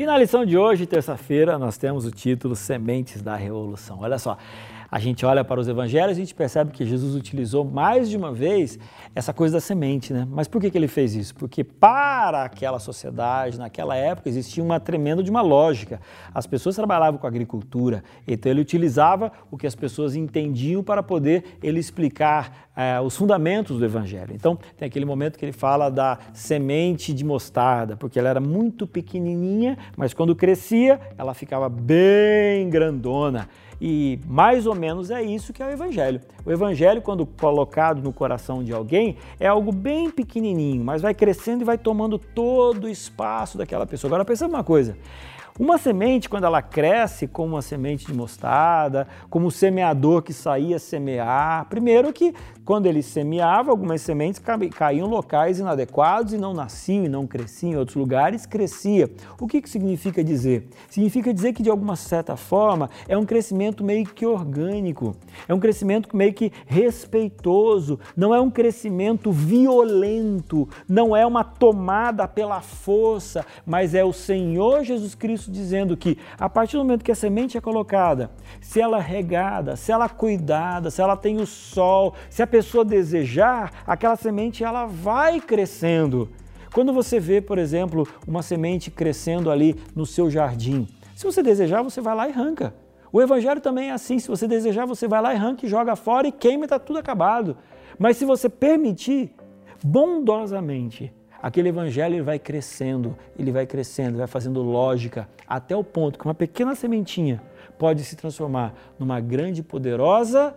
E na lição de hoje, terça-feira, nós temos o título Sementes da Revolução. Olha só, a gente olha para os evangelhos e a gente percebe que Jesus utilizou mais de uma vez essa coisa da semente, né? Mas por que, que ele fez isso? Porque para aquela sociedade, naquela época, existia uma tremenda de uma lógica. As pessoas trabalhavam com agricultura, então ele utilizava o que as pessoas entendiam para poder ele explicar é, os fundamentos do evangelho. Então, tem aquele momento que ele fala da semente de mostarda, porque ela era muito pequenininha, mas quando crescia, ela ficava bem grandona. E mais ou menos é isso que é o Evangelho. O Evangelho, quando colocado no coração de alguém, é algo bem pequenininho, mas vai crescendo e vai tomando todo o espaço daquela pessoa. Agora, pensa uma coisa: uma semente, quando ela cresce como uma semente de mostarda, como o semeador que saía semear, primeiro que quando ele semeava, algumas sementes caíam em locais inadequados e não nasciam e não cresciam, em outros lugares crescia. O que, que significa dizer? Significa dizer que, de alguma certa forma, é um crescimento meio que orgânico, é um crescimento meio que respeitoso, não é um crescimento violento, não é uma tomada pela força, mas é o Senhor Jesus Cristo dizendo que, a partir do momento que a semente é colocada, se ela é regada, se ela é cuidada, se ela tem o sol, se a pessoa desejar, aquela semente ela vai crescendo. Quando você vê, por exemplo, uma semente crescendo ali no seu jardim, se você desejar, você vai lá e arranca. O evangelho também é assim, se você desejar, você vai lá e arranca e joga fora e queima e está tudo acabado. Mas se você permitir, bondosamente, aquele evangelho ele vai crescendo, ele vai crescendo, vai fazendo lógica, até o ponto que uma pequena sementinha pode se transformar numa grande poderosa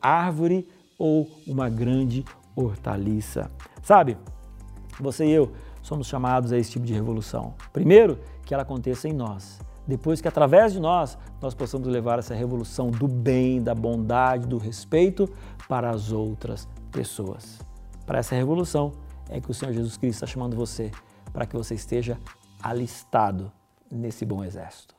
árvore ou uma grande hortaliça. Sabe, você e eu somos chamados a esse tipo de revolução. Primeiro, que ela aconteça em nós. Depois que através de nós nós possamos levar essa revolução do bem, da bondade, do respeito para as outras pessoas. Para essa revolução é que o Senhor Jesus Cristo está chamando você para que você esteja alistado nesse bom exército.